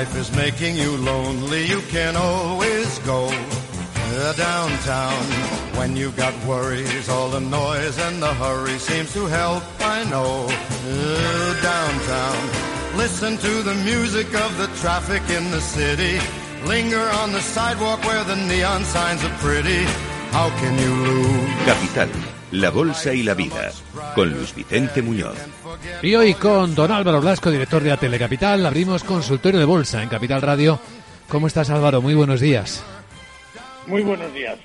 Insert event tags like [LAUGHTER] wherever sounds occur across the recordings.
life is making you lonely, you can always go uh, downtown. When you've got worries, all the noise and the hurry seems to help, I know. Uh, downtown. Listen to the music of the traffic in the city. Linger on the sidewalk where the neon signs are pretty. How can you lose? Capital, la bolsa y la vida, con Luis Vicente Muñoz. Y hoy con don Álvaro Blasco, director de Telecapital, abrimos consultorio de bolsa en Capital Radio. ¿Cómo estás Álvaro? Muy buenos días. Muy buenos días.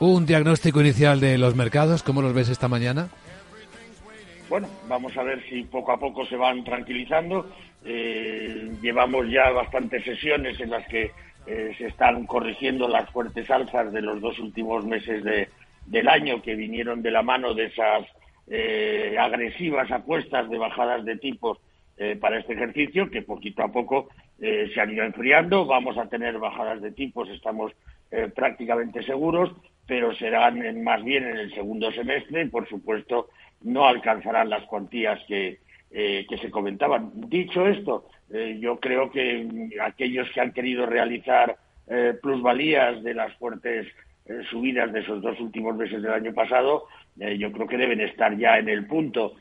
Un diagnóstico inicial de los mercados, ¿cómo los ves esta mañana? Bueno, vamos a ver si poco a poco se van tranquilizando. Eh, llevamos ya bastantes sesiones en las que eh, se están corrigiendo las fuertes alzas de los dos últimos meses de, del año que vinieron de la mano de esas eh, agresivas apuestas de bajadas de tipos para este ejercicio que poquito a poco se han ido enfriando. Vamos a tener bajadas de tipos, estamos prácticamente seguros, pero serán más bien en el segundo semestre y, por supuesto, no alcanzarán las cuantías que, eh, que se comentaban. Dicho esto, eh, yo creo que aquellos que han querido realizar eh, plusvalías de las fuertes subidas de esos dos últimos meses del año pasado, yo creo que deben estar ya en el punto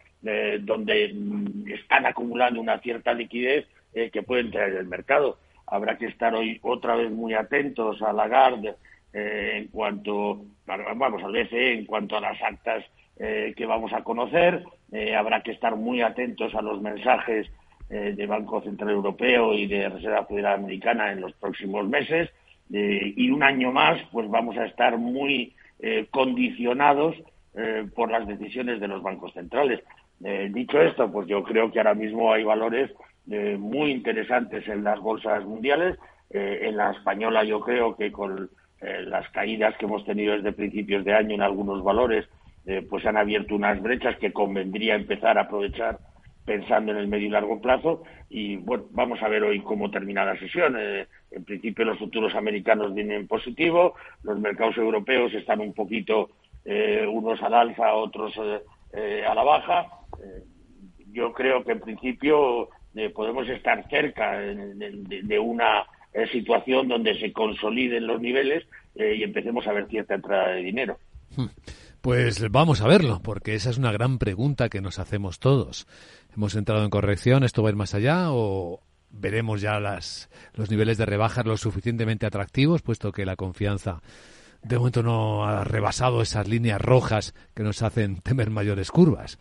donde mm, están acumulando una cierta liquidez que pueden traer el mercado. Habrá que estar hoy otra vez muy atentos a Lagarde en cuanto, vamos, al BCE en cuanto a las actas eh, que vamos a conocer. Eh, habrá que estar muy atentos a los mensajes eh, de Banco Central Europeo y de Reserva Federal Americana en los próximos meses. y un año más, pues vamos a estar muy condicionados por las decisiones de los bancos centrales. dicho esto, pues yo creo que ahora mismo hay valores muy interesantes en las bolsas mundiales. en la española yo creo que con las caídas que hemos tenido desde principios de año en algunos valores, eh, pues han abierto unas brechas que convendría empezar a aprovechar pensando en el medio y largo plazo y bueno, vamos a ver hoy cómo termina la sesión. Eh, en principio los futuros americanos vienen positivo, los mercados europeos están un poquito eh, unos al alza, otros a la baja. yo creo que en principio podemos estar cerca de, una situación donde se consoliden los niveles y empecemos a ver cierta entrada de dinero. Hmm. Pues vamos a verlo, porque esa es una gran pregunta que nos hacemos todos. ¿Hemos entrado en corrección? ¿Esto va a ir más allá? ¿O veremos ya las, los niveles de rebajas lo suficientemente atractivos, puesto que la confianza de momento no ha rebasado esas líneas rojas que nos hacen temer mayores curvas?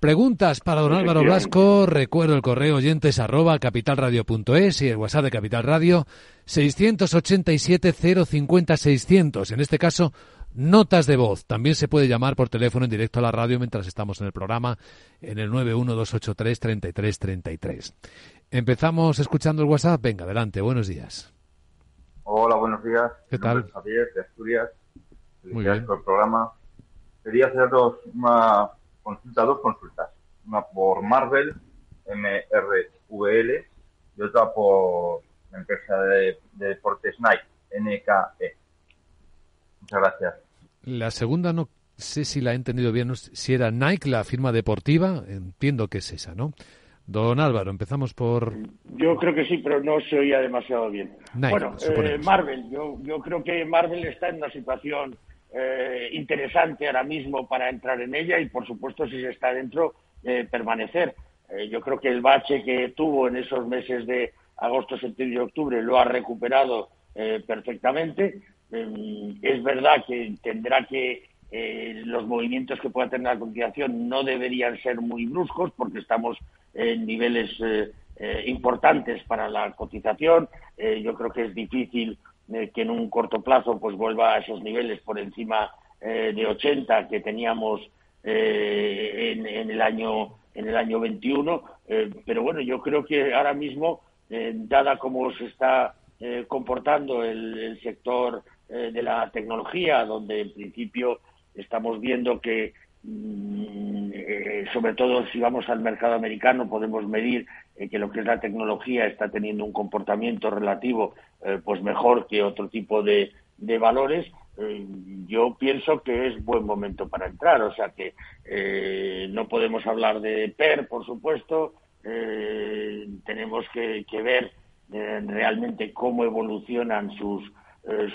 Preguntas para don Álvaro Blasco. Recuerdo el correo oyentes arroba capitalradio.es y el WhatsApp de Capital Radio 687 050 600. En este caso, notas de voz. También se puede llamar por teléfono en directo a la radio mientras estamos en el programa en el 912833333. Empezamos escuchando el WhatsApp. Venga, adelante. Buenos días. Hola, buenos días. ¿Qué tal? Javier, de Asturias. Muy bien. por el programa. Quería haceros una consulta, dos consultas. Una por Marvel, MRVL, y otra por la empresa de, de deportes Nike, NKE. Muchas gracias. La segunda no sé si la he entendido bien, si era Nike, la firma deportiva, entiendo que es esa, ¿no? Don Álvaro, empezamos por... Yo creo que sí, pero no se oía demasiado bien. bueno, eh, Marvel, yo, yo creo que Marvel está en una situación eh, interesante ahora mismo para entrar en ella y, por supuesto, si se está dentro, eh, permanecer. yo creo que el bache que tuvo en esos meses de agosto, septiembre y octubre lo ha recuperado perfectamente. Es verdad que tendrá que eh, los movimientos que pueda tener a continuación no deberían ser muy bruscos porque estamos en niveles eh, eh, importantes para la cotización. yo creo que es difícil que en un corto plazo pues vuelva a esos niveles por encima de 80 que teníamos en, el año en el año 21. pero bueno, yo creo que ahora mismo, dada cómo se está comportando el sector eh, de la tecnología, donde en principio estamos viendo que, eh, sobre todo si vamos al mercado americano, podemos medir eh, que lo que es la tecnología está teniendo un comportamiento relativo pues mejor que otro tipo de, de valores. yo pienso que es buen momento para entrar, o sea que no podemos hablar de PER, por supuesto, tenemos que, ver realmente cómo evolucionan sus,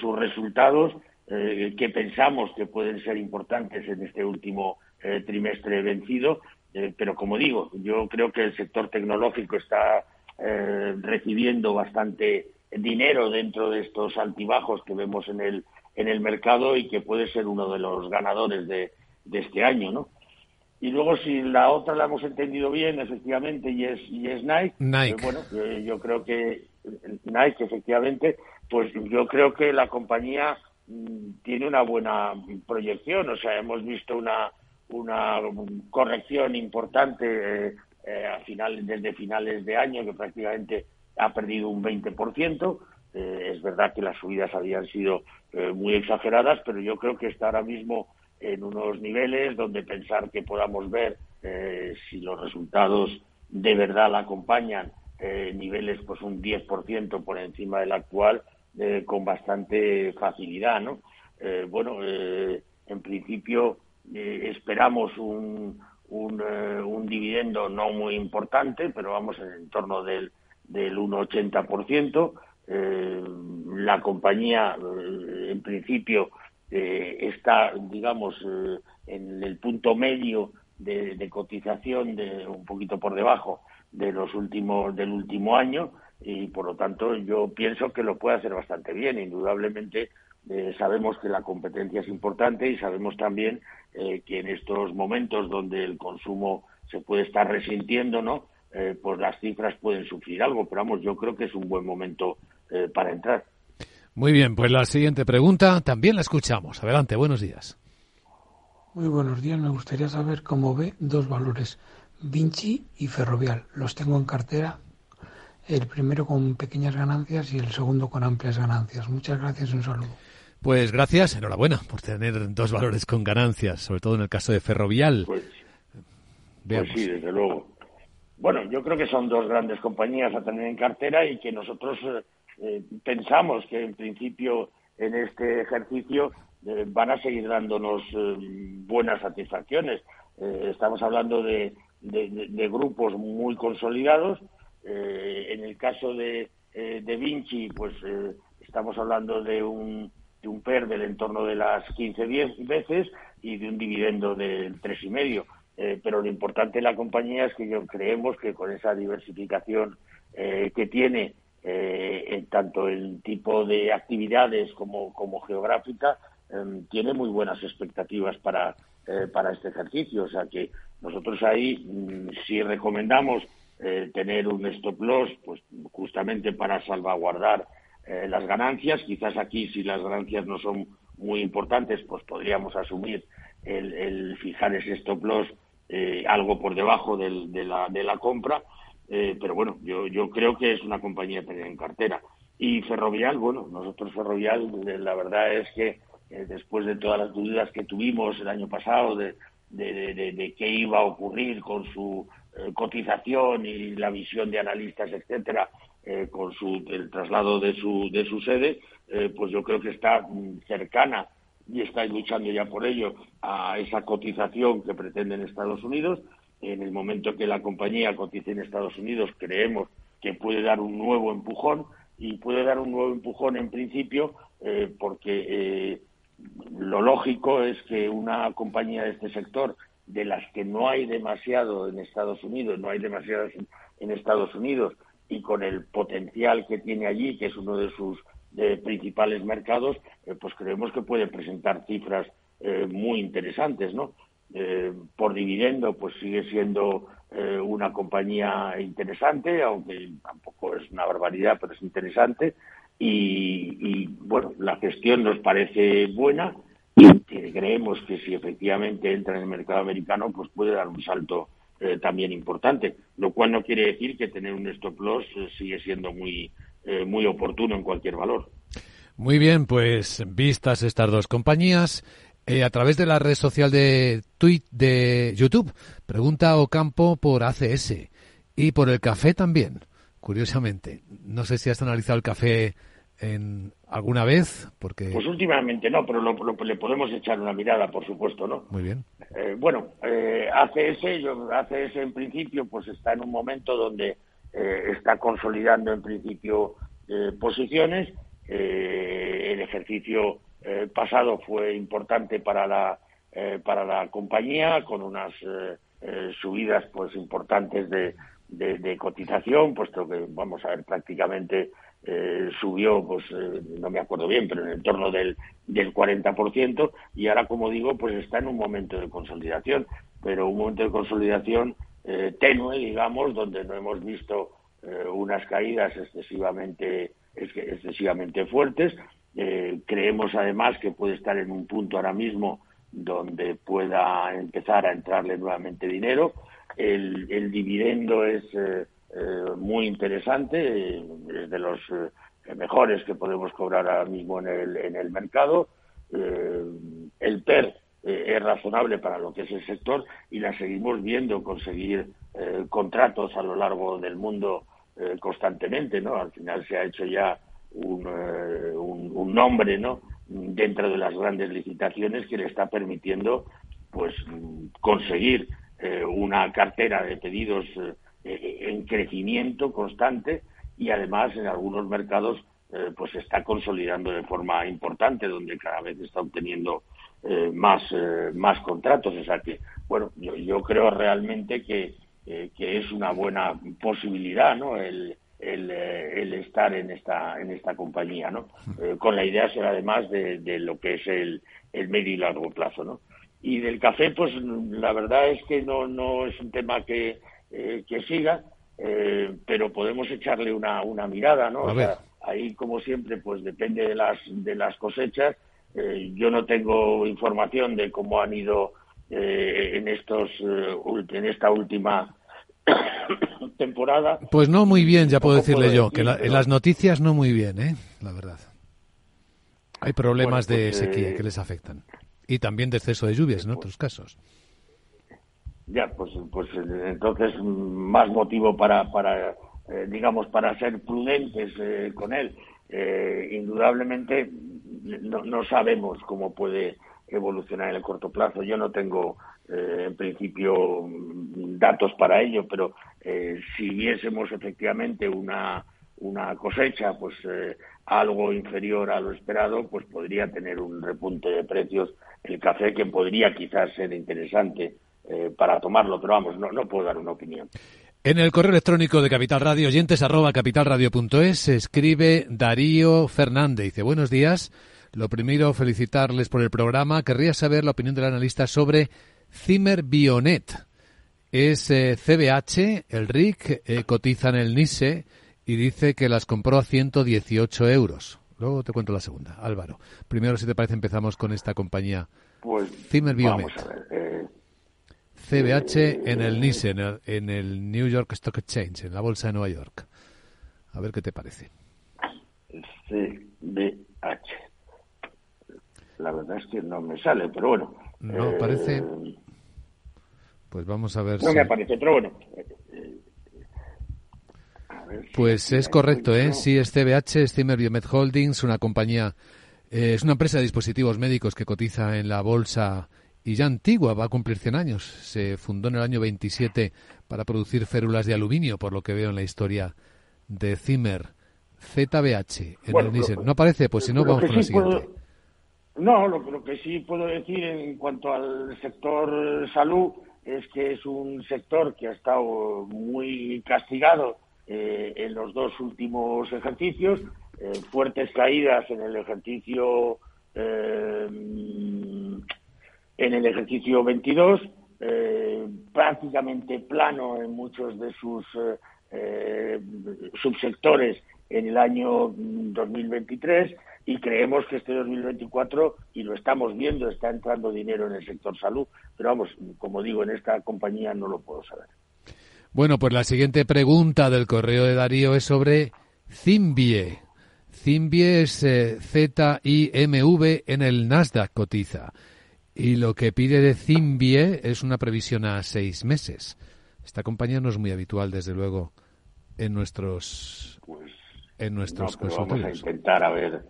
sus resultados, que pensamos que pueden ser importantes en este último trimestre vencido, pero como digo, yo creo que el sector tecnológico está recibiendo bastante dinero dentro de estos altibajos que vemos en el, en el mercado y que puede ser uno de los ganadores de, de este año, ¿no? Y luego, si la otra la hemos entendido bien, efectivamente, y es, y es Nike, Nike. Eh, bueno, eh, yo creo que Nike, efectivamente, pues yo creo que la compañía tiene una buena proyección. O sea, hemos visto una, una corrección importante eh, a finales, desde finales de año, que prácticamente ha perdido un 20%. Eh, es verdad que las subidas habían sido eh, muy exageradas, pero yo creo que está ahora mismo en unos niveles donde pensar que podamos ver eh, si los resultados de verdad la acompañan, niveles pues un 10% por encima del actual, con bastante facilidad, ¿no? bueno, en principio esperamos un, un, dividendo no muy importante, pero vamos en torno del del 1,80%. Eh, la compañía, eh, en principio, eh, está, digamos, eh, en el punto medio de, cotización, de un poquito por debajo de los últimos del último año, y por lo tanto yo pienso que lo puede hacer bastante bien. Indudablemente sabemos que la competencia es importante y sabemos también que en estos momentos donde el consumo se puede estar resintiendo, ¿no? Eh, pues las cifras pueden sufrir algo, pero vamos, yo creo que es un buen momento eh, para entrar. Muy bien, pues la siguiente pregunta también la escuchamos. Adelante, buenos días. Muy buenos días, me gustaría saber cómo ve dos valores, Vinci y Ferrovial. Los tengo en cartera, el primero con pequeñas ganancias y el segundo con amplias ganancias. Muchas gracias y un saludo. Pues gracias, enhorabuena por tener dos valores con ganancias, sobre todo en el caso de Ferrovial. Pues, pues sí, desde luego. Bueno, yo creo que son dos grandes compañías a tener en cartera y que nosotros eh, eh, pensamos que en principio en este ejercicio eh, van a seguir dándonos buenas satisfacciones. estamos hablando de, grupos muy consolidados. En el caso de, de Vinci, pues estamos hablando de un, de un PER del entorno de las 15 veces y de un dividendo del 3,5 eh, pero lo importante de la compañía es que yo creemos que con esa diversificación eh, que tiene, eh, en tanto el tipo de actividades como, como geográfica, em, tiene muy buenas expectativas para, para este ejercicio. O sea que nosotros ahí mm, sí recomendamos tener un stop loss, pues justamente para salvaguardar las ganancias. Quizás aquí, si las ganancias no son muy importantes, pues podríamos asumir el, el fijar ese stop loss eh, algo por debajo del, de, la, de la compra, eh, pero bueno, yo, yo creo que es una compañía tener en cartera. Y Ferrovial, bueno, nosotros Ferrovial, eh, la verdad es que después de todas las dudas que tuvimos el año pasado de, de, de, qué iba a ocurrir con su cotización y la visión de analistas, etcétera, con su, el traslado de su, de su sede, pues yo creo que está mm, cercana y estáis luchando ya por ello a esa cotización que pretenden Estados Unidos. En el momento que la compañía cotice en Estados Unidos, creemos que puede dar un nuevo empujón y puede dar un nuevo empujón en principio eh, porque eh, lo lógico es que una compañía de este sector, de las que no hay demasiado en Estados Unidos, no hay demasiadas en Estados Unidos, y con el potencial que tiene allí, que es uno de sus de principales mercados, eh, pues creemos que puede presentar cifras eh, muy interesantes, ¿no? Eh, por dividendo, pues sigue siendo una compañía interesante, aunque tampoco es una barbaridad, pero es interesante. Y, bueno, la gestión nos parece buena y creemos que si efectivamente entra en el mercado americano, pues puede dar un salto también importante, lo cual no quiere decir que tener un stop loss sigue siendo muy eh, muy oportuno en cualquier valor. Muy bien, pues vistas estas dos compañías, eh, a través de la red social de Tweet de YouTube, pregunta Ocampo por ACS y por el café también, curiosamente. No sé si has analizado el café en alguna vez? Porque... Pues últimamente no, pero le podemos echar una mirada, por supuesto, ¿no? Muy bien. Eh, bueno, eh, ACS, yo, ACS en principio, pues está en un momento donde eh, está consolidando en principio eh, posiciones. el ejercicio pasado fue importante para la para la compañía con unas subidas pues importantes de, de, cotización, puesto que vamos a ver prácticamente eh, subió, pues eh, no me acuerdo bien, pero en el torno del, del 40%, y ahora, como digo, pues está en un momento de consolidación, pero un momento de consolidación eh, tenue, digamos, donde no hemos visto unas caídas excesivamente, excesivamente fuertes. creemos, además, que puede estar en un punto ahora mismo donde pueda empezar a entrarle nuevamente dinero. El dividendo es eh, muy interesante, es de los eh, mejores que podemos cobrar ahora mismo en el, en el mercado. Eh, el PER es razonable para lo que es el sector y la seguimos viendo conseguir contratos a lo largo del mundo constantemente, ¿no? Al final se ha hecho ya un, un, nombre, ¿no? Dentro de las grandes licitaciones que le está permitiendo, pues, conseguir una cartera de pedidos eh, en crecimiento constante y además en algunos mercados eh, pues se está consolidando de forma importante donde cada vez está obteniendo eh, más más contratos. O sea que bueno yo, yo creo realmente que, que es una buena posibilidad no el, el, el, estar en esta en esta compañía no con la idea ser además de, de lo que es el, el medio y largo plazo no y del café pues la verdad es que no no es un tema que eh, que siga, eh, pero podemos echarle una, una mirada, ¿no? ahí, como siempre, pues depende de las, de las cosechas. Eh, yo no tengo información de cómo han ido en, estos, en esta última [COUGHS] temporada. Pues no muy bien, ya puedo decirle yo, que en las noticias no muy bien, ¿eh? La verdad. Hay problemas de pues, sequía que les afectan. Y también de exceso de lluvias en otros casos. Ya, pues, pues entonces más motivo para, para eh, digamos, para ser prudentes eh, con él. Eh, indudablemente no, no, sabemos cómo puede evolucionar en el corto plazo. Yo no tengo, en principio, datos para ello, pero si viésemos efectivamente una, una cosecha, pues algo inferior a lo esperado, pues podría tener un repunte de precios el café que podría quizás ser interesante eh, para tomarlo, pero vamos, no, no puedo dar una opinión. En el correo electrónico de Capital Radio, oyentes arroba capitalradio.es, se escribe Darío Fernández. Dice, buenos días. Lo primero, felicitarles por el programa. Querría saber la opinión del analista sobre Zimmer Bionet. Es CBH, eh, el RIC, eh, cotiza en el NISE y dice que las compró a 118 euros. Luego te cuento la segunda. Álvaro, primero, si te parece, empezamos con esta compañía. Pues, Zimmer Bionet. Vamos a ver. CBH en el NISE, en el, New York Stock Exchange, en la bolsa de Nueva York. A ver qué te parece. CBH. La verdad es que no me sale, pero bueno. No eh, parece. Pues vamos a ver. No me aparece, pero bueno. pues es correcto, ¿eh? Sí, es CBH, es Zimmer Biomed Holdings, una compañía, eh, es una empresa de dispositivos médicos que cotiza en la bolsa y ya antigua, va a cumplir 100 años. Se fundó en el año 27 para producir férulas de aluminio, por lo que veo en la historia de Zimmer. ZBH, en el ¿No aparece? Pues si no, vamos con la siguiente. no, lo, que sí puedo decir en cuanto al sector salud es que es un sector que ha estado muy castigado eh, en los dos últimos ejercicios, eh, fuertes caídas en el ejercicio eh, en el ejercicio 22, eh, prácticamente plano en muchos de sus eh, eh, subsectores en el año 2023 y creemos que este 2024, y lo estamos viendo, está entrando dinero en el sector salud, pero vamos, como digo, en esta compañía no lo puedo saber. Bueno, pues la siguiente pregunta del correo de Darío es sobre Zimbie. Zimbie es Z-I-M-V en el Nasdaq cotiza. Y lo que pide de Zimbie es una previsión a seis meses. Esta compañía no es muy habitual, desde luego, en nuestros pues, en nuestros no. Vamos a intentar a ver.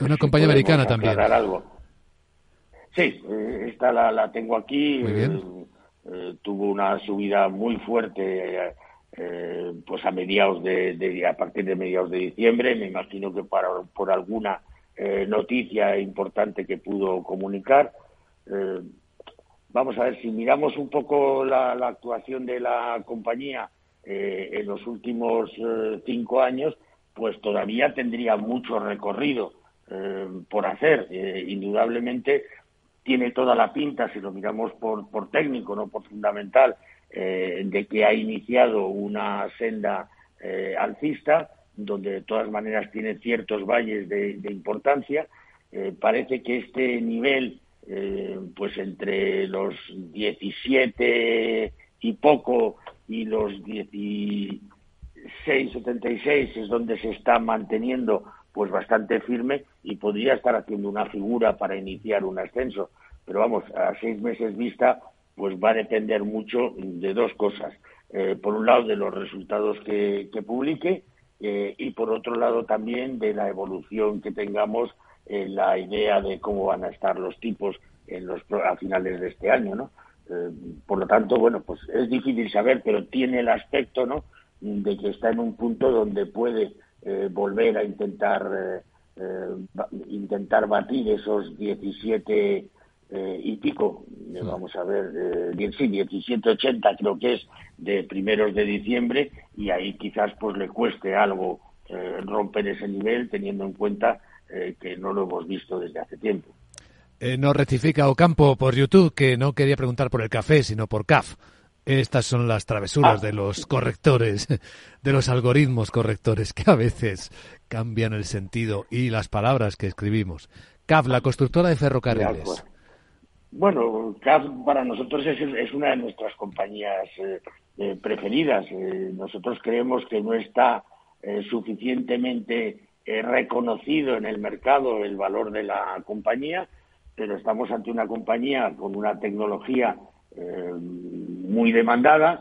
Una compañía americana también. Algo. Sí, esta la, la tengo aquí. Muy bien. Eh, tuvo una subida muy fuerte eh, pues a mediados de, a partir de mediados de diciembre me imagino que para, por alguna eh, noticia importante que pudo comunicar. Vamos a ver si miramos un poco la, actuación de la compañía en los últimos cinco años pues todavía tendría mucho recorrido por hacer. Indudablemente tiene toda la pinta, si lo miramos por, por técnico, no por fundamental, eh, de que ha iniciado una senda eh, alcista, donde de todas maneras tiene ciertos valles de, importancia. Eh, parece que este nivel, pues entre los 17 y poco y los 16,76 es donde se está manteniendo pues bastante firme y podría estar haciendo una figura para iniciar un ascenso. Pero vamos, a seis meses vista, pues va a depender mucho de dos cosas. Eh, por un lado, de los resultados que, publique eh, y por otro lado también de la evolución que tengamos en la idea de cómo van a estar los tipos en los, a finales de este año, ¿no? Eh, por lo tanto, bueno, pues es difícil saber, pero tiene el aspecto, ¿no?, de que está en un punto donde puede eh, volver a intentar eh, intentar batir esos 17 y pico, vamos a ver, eh, sí, 17.80 creo que es de primeros de diciembre y ahí quizás pues le cueste algo romper ese nivel teniendo en cuenta que no lo hemos visto desde hace tiempo. nos rectifica Ocampo por YouTube que no quería preguntar por el café, sino por CAF. Estas son las travesuras de los correctores, [LAUGHS] de los algoritmos correctores que a veces cambian el sentido y las palabras que escribimos. CAF, la constructora de ferrocarriles. Bueno, CAF para nosotros es, una de nuestras compañías eh, eh, preferidas. Eh, nosotros creemos que no está suficientemente reconocido en el mercado el valor de la compañía, pero estamos ante una compañía con una tecnología muy demandada,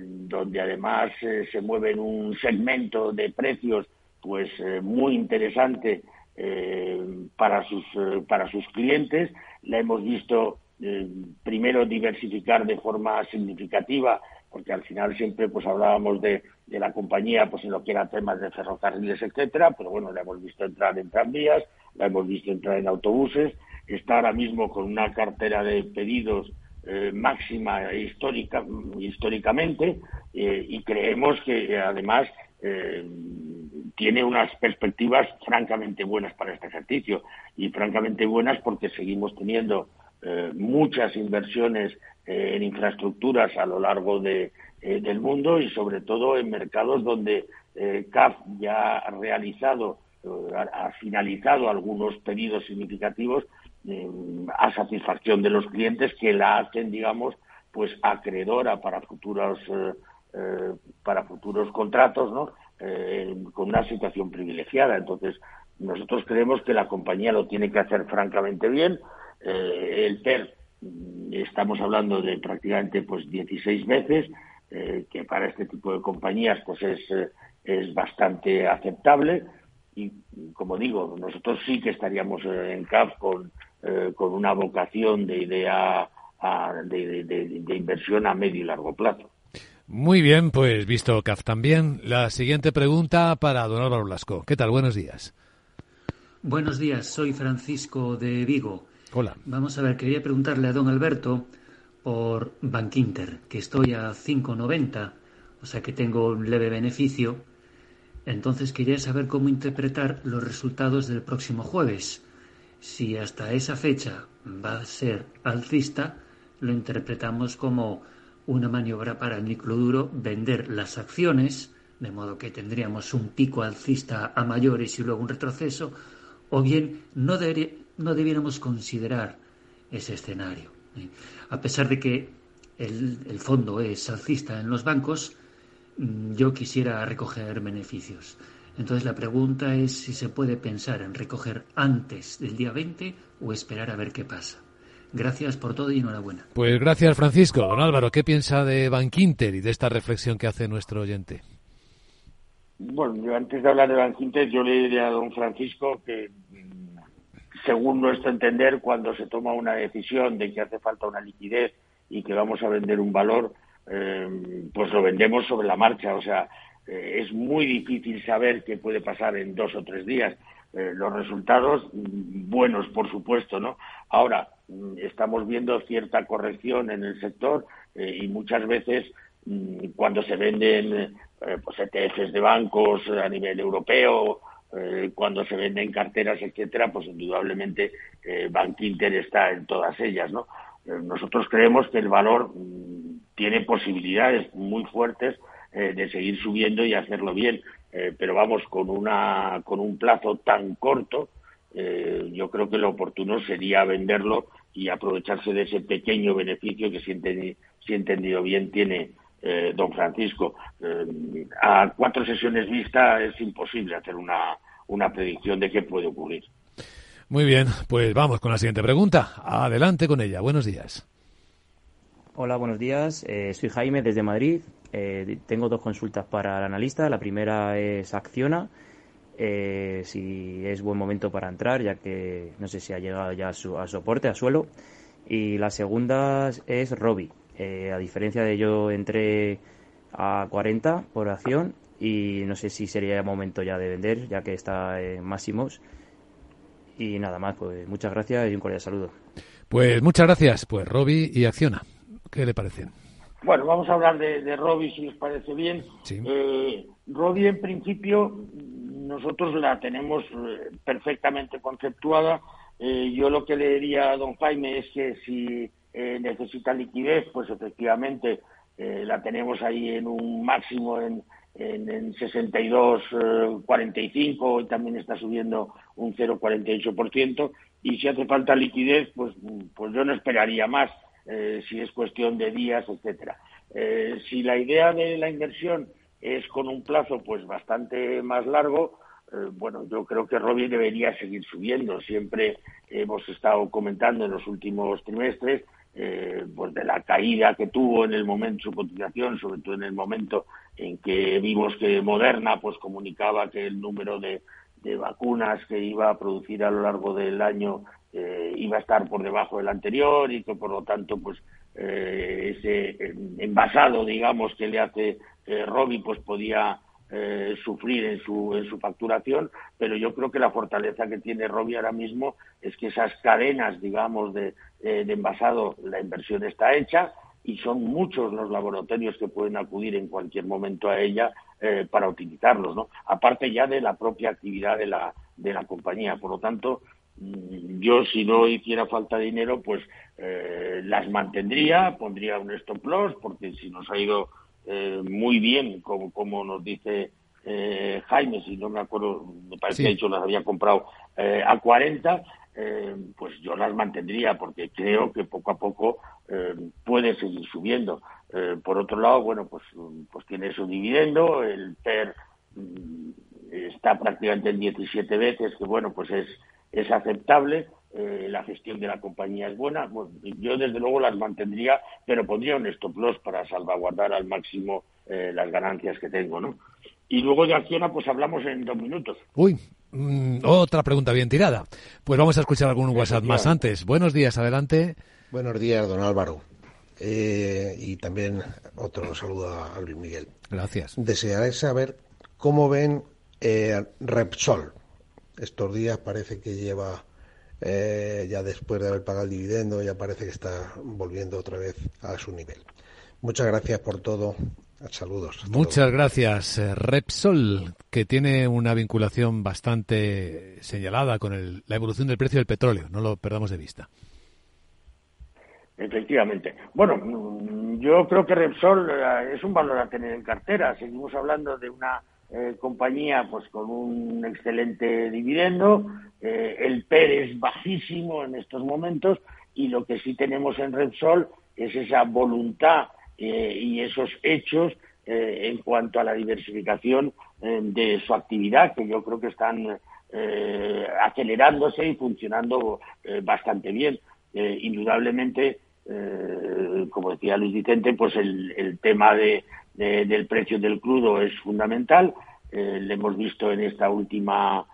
donde además se mueve en un segmento de precios pues muy interesante para sus para sus clientes. La hemos visto primero diversificar de forma significativa porque al final siempre pues hablábamos de, de, la compañía pues en lo que era temas de ferrocarriles etcétera pero bueno la hemos visto entrar en tranvías la hemos visto entrar en autobuses está ahora mismo con una cartera de pedidos eh, máxima histórica, históricamente eh, y creemos que además eh, tiene unas perspectivas francamente buenas para este ejercicio y francamente buenas porque seguimos teniendo muchas inversiones en infraestructuras a lo largo de, del mundo y sobre todo en mercados donde CAF ya ha realizado, ha finalizado algunos pedidos significativos a satisfacción de los clientes que la hacen, digamos, pues acreedora para futuros eh, eh, para futuros contratos, ¿no? Eh, con una situación privilegiada. Entonces, nosotros creemos que la compañía lo tiene que hacer francamente bien. el PER, mm, estamos hablando de prácticamente pues 16 veces, que para este tipo de compañías pues es, es bastante aceptable. Y, como digo, nosotros sí que estaríamos en CAF con eh, con una vocación de idea de, inversión a medio y largo plazo. Muy bien, pues visto CAF también. La siguiente pregunta para don Álvaro Blasco. ¿Qué tal? Buenos días. Buenos días, soy Francisco de Vigo. Hola. Vamos a ver, quería preguntarle a don Alberto por Bankinter, que estoy a 5,90, o sea que tengo un leve beneficio. Entonces quería saber cómo interpretar los resultados del próximo jueves si hasta esa fecha va a ser alcista, lo interpretamos como una maniobra para el duro vender las acciones, de modo que tendríamos un pico alcista a mayores y luego un retroceso, o bien no, no debiéramos considerar ese escenario. ¿eh? A pesar de que el, el fondo es alcista en los bancos, mm, yo quisiera recoger beneficios. Entonces la pregunta es si se puede pensar en recoger antes del día 20 o esperar a ver qué pasa. Gracias por todo y enhorabuena. Pues gracias Francisco. Don Álvaro, ¿qué piensa de Bankinter y de esta reflexión que hace nuestro oyente? Bueno, yo antes de hablar de Banquinter, yo le diría a don Francisco que, mm, según nuestro entender, cuando se toma una decisión de que hace falta una liquidez y que vamos a vender un valor, eh, pues lo vendemos sobre la marcha. O sea, eh, es muy difícil saber qué puede pasar en dos o tres días. Eh, los resultados mm, buenos, por supuesto, ¿no? Ahora estamos viendo cierta corrección en el sector y muchas veces cuando se venden pues ETFs de bancos a nivel europeo, cuando se venden carteras, etcétera, pues indudablemente Bank Inter está en todas ellas, ¿no? nosotros creemos que el valor tiene posibilidades muy fuertes eh, de seguir subiendo y hacerlo bien. Eh, pero vamos, con, una, con un plazo tan corto, eh, yo creo que lo oportuno sería venderlo y aprovecharse de ese pequeño beneficio que, si, he entendido bien, tiene don Francisco. a cuatro sesiones vista es imposible hacer una, una predicción de qué puede ocurrir. Muy bien, pues vamos con la siguiente pregunta. Adelante con ella. Buenos días. Hola, buenos días. Eh, soy Jaime desde Madrid. Eh, tengo dos consultas para el analista. La primera es Acciona. Eh, si es buen momento para entrar, ya que no sé si ha llegado ya a, su, soporte, a suelo. Y la segunda es Robi. a diferencia de yo entré a 40 por acción y no sé si sería momento ya de vender, ya que está en máximos. Y nada más, pues muchas gracias y un cordial saludo. Pues muchas gracias, pues Robi y Acciona. ¿Qué le parece? Bueno, vamos a hablar de, de Robbie, si les parece bien. Sí. Eh, Robbie, en principio, nosotros la tenemos eh, perfectamente conceptuada. Eh, yo lo que le diría a don Jaime es que si eh, necesita liquidez, pues efectivamente la tenemos ahí en un máximo en, en, en 62,45 y también está subiendo un 0,48%. Y si hace falta liquidez, pues, pues yo no esperaría más eh, si es cuestión de días, etcétera. Eh, si la idea de la inversión es con un plazo pues bastante más largo, eh, bueno, yo creo que Robbie debería seguir subiendo. Siempre hemos estado comentando en los últimos trimestres pues de la caída que tuvo en el momento su cotización, sobre todo en el momento en que vimos que Moderna pues comunicaba que el número de, de vacunas que iba a producir a lo largo del año eh, iba a estar por debajo del anterior y que por lo tanto pues eh, ese envasado digamos que le hace eh, Robbie pues podía eh, sufrir en su en su facturación pero yo creo que la fortaleza que tiene Robbie ahora mismo es que esas cadenas digamos de, de envasado la inversión está hecha y son muchos los laboratorios que pueden acudir en cualquier momento a ella eh, para utilizarlos, ¿no? Aparte ya de la propia actividad de la, de la compañía. Por lo tanto, Mm, yo si no hiciera falta dinero, pues eh, las mantendría, pondría un stop loss, porque si nos ha ido eh, muy bien, como, como nos dice eh, Jaime, si no me acuerdo, me parece que ha dicho las había comprado eh, a 40, eh, pues yo las mantendría, porque creo que poco a poco eh, puede seguir subiendo. por otro lado, bueno, pues, pues tiene su dividendo, el PER mm, está prácticamente en 17 veces, que bueno, pues es es aceptable, eh, la gestión de la compañía es buena. yo desde luego las mantendría, pero pondría un stop loss para salvaguardar al máximo eh, las ganancias que tengo, ¿no? Y luego de Acciona, pues hablamos en dos minutos. Uy, mm, otra pregunta bien tirada. Pues vamos a escuchar algún WhatsApp más antes. Buenos días, adelante. Buenos días, don Álvaro. Eh, y también otro saludo a Luis Miguel. Gracias. Desearé saber cómo ven Repsol estos días parece que lleva, eh, ya después de haber pagado el dividendo, ya parece que está volviendo otra vez a su nivel. Muchas gracias por todo. Saludos. Muchas gracias. Eh, Repsol, que tiene una vinculación bastante señalada con la evolución del precio del petróleo, no lo perdamos de vista. Efectivamente. Bueno, mm, yo creo que Repsol eh, es un valor a tener en cartera. Seguimos hablando de una eh, compañía pues con un excelente dividendo, eh, el PER es bajísimo en estos momentos y lo que sí tenemos en Repsol es esa voluntad eh, y esos hechos en cuanto a la diversificación de su actividad, que yo creo que están acelerándose y funcionando bastante bien. indudablemente, como decía Luis Vicente, pues el, el tema de, del precio del crudo es fundamental. le hemos visto en esta última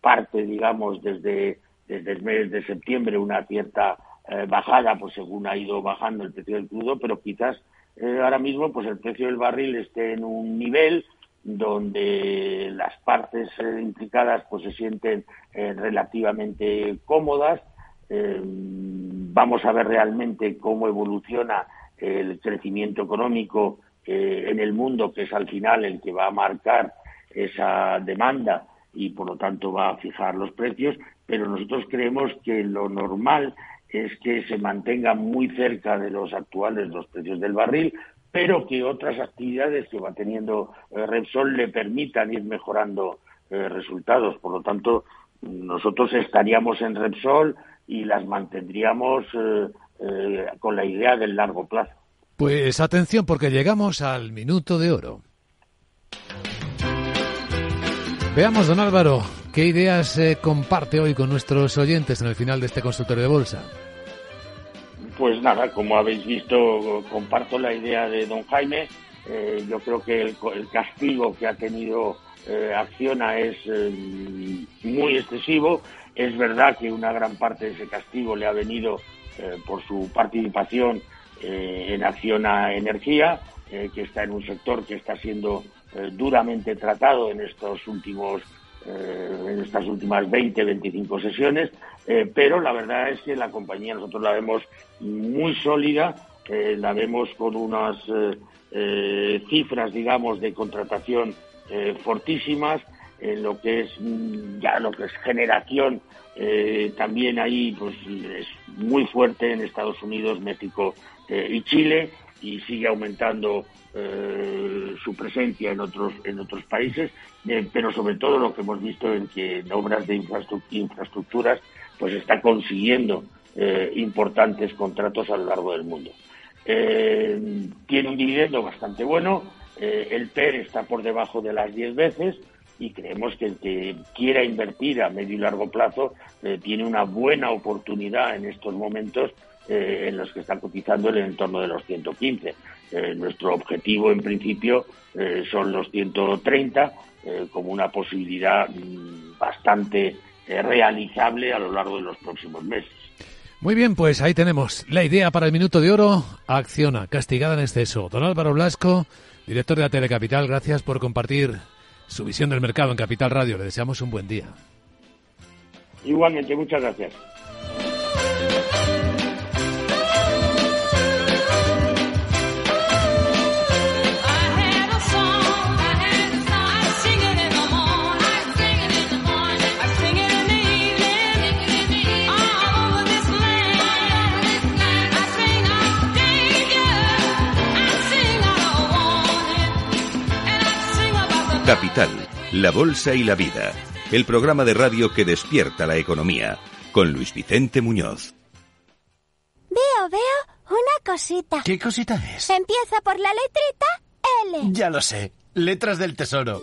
parte, digamos, desde, desde el mes de septiembre, una cierta bajada, pues según ha ido bajando el precio del crudo, pero quizás ahora mismo pues el precio del barril esté en un nivel donde las partes eh, implicadas pues se sienten eh, relativamente cómodas. Eh, vamos a ver realmente cómo evoluciona el crecimiento económico en el mundo, que es al final el que va a marcar esa demanda y por lo tanto va a fijar los precios, pero nosotros creemos que lo normal es que se mantenga muy cerca de los actuales los precios del barril, pero que otras actividades que va teniendo eh, Repsol le permitan ir mejorando eh, resultados. Por lo tanto, nosotros estaríamos en Repsol y las mantendríamos eh, con la idea del largo plazo. Pues atención porque llegamos al minuto de oro. Veamos, don Álvaro, qué ideas comparte hoy con nuestros oyentes en el final de este consultorio de bolsa. Pues nada, como habéis visto, comparto la idea de don Jaime. Eh, yo creo que el, castigo que ha tenido eh, Acciona es eh, muy excesivo. Es verdad que una gran parte de ese castigo le ha venido por su participación en Acciona Energía, que está en un sector que está siendo duramente tratado en estos últimos en estas últimas 20, 25 sesiones, pero la verdad es que la compañía nosotros la vemos muy sólida, eh, la vemos con unas eh, eh, cifras, digamos, de contratación fortísimas, en lo que es mm, ya lo que es generación, también ahí pues es muy fuerte en Estados Unidos, México y Chile, y sigue aumentando su presencia en otros en otros países, pero sobre todo lo que hemos visto en que en obras de infraestructuras pues está consiguiendo eh, importantes contratos a lo largo del mundo. Eh, tiene un dividendo bastante bueno, eh, el PER está por debajo de las 10 veces y creemos que el que quiera invertir a medio y largo plazo tiene una buena oportunidad en estos momentos en los que está cotizando en el entorno de los 115. nuestro objetivo, en principio, son los 130, como una posibilidad mm, bastante realizable a lo largo de los próximos meses. Muy bien, pues ahí tenemos la idea para el minuto de oro. Acciona, castigada en exceso. Don Álvaro Blasco, director de la Telecapital, gracias por compartir su visión del mercado en Capital Radio. Le deseamos un buen día. Igualmente, muchas gracias. Capital, la Bolsa y la Vida, el programa de radio que despierta la economía, con Luis Vicente Muñoz. Veo, veo una cosita. ¿Qué cosita es? Empieza por la letrita L. Ya lo sé, letras del tesoro.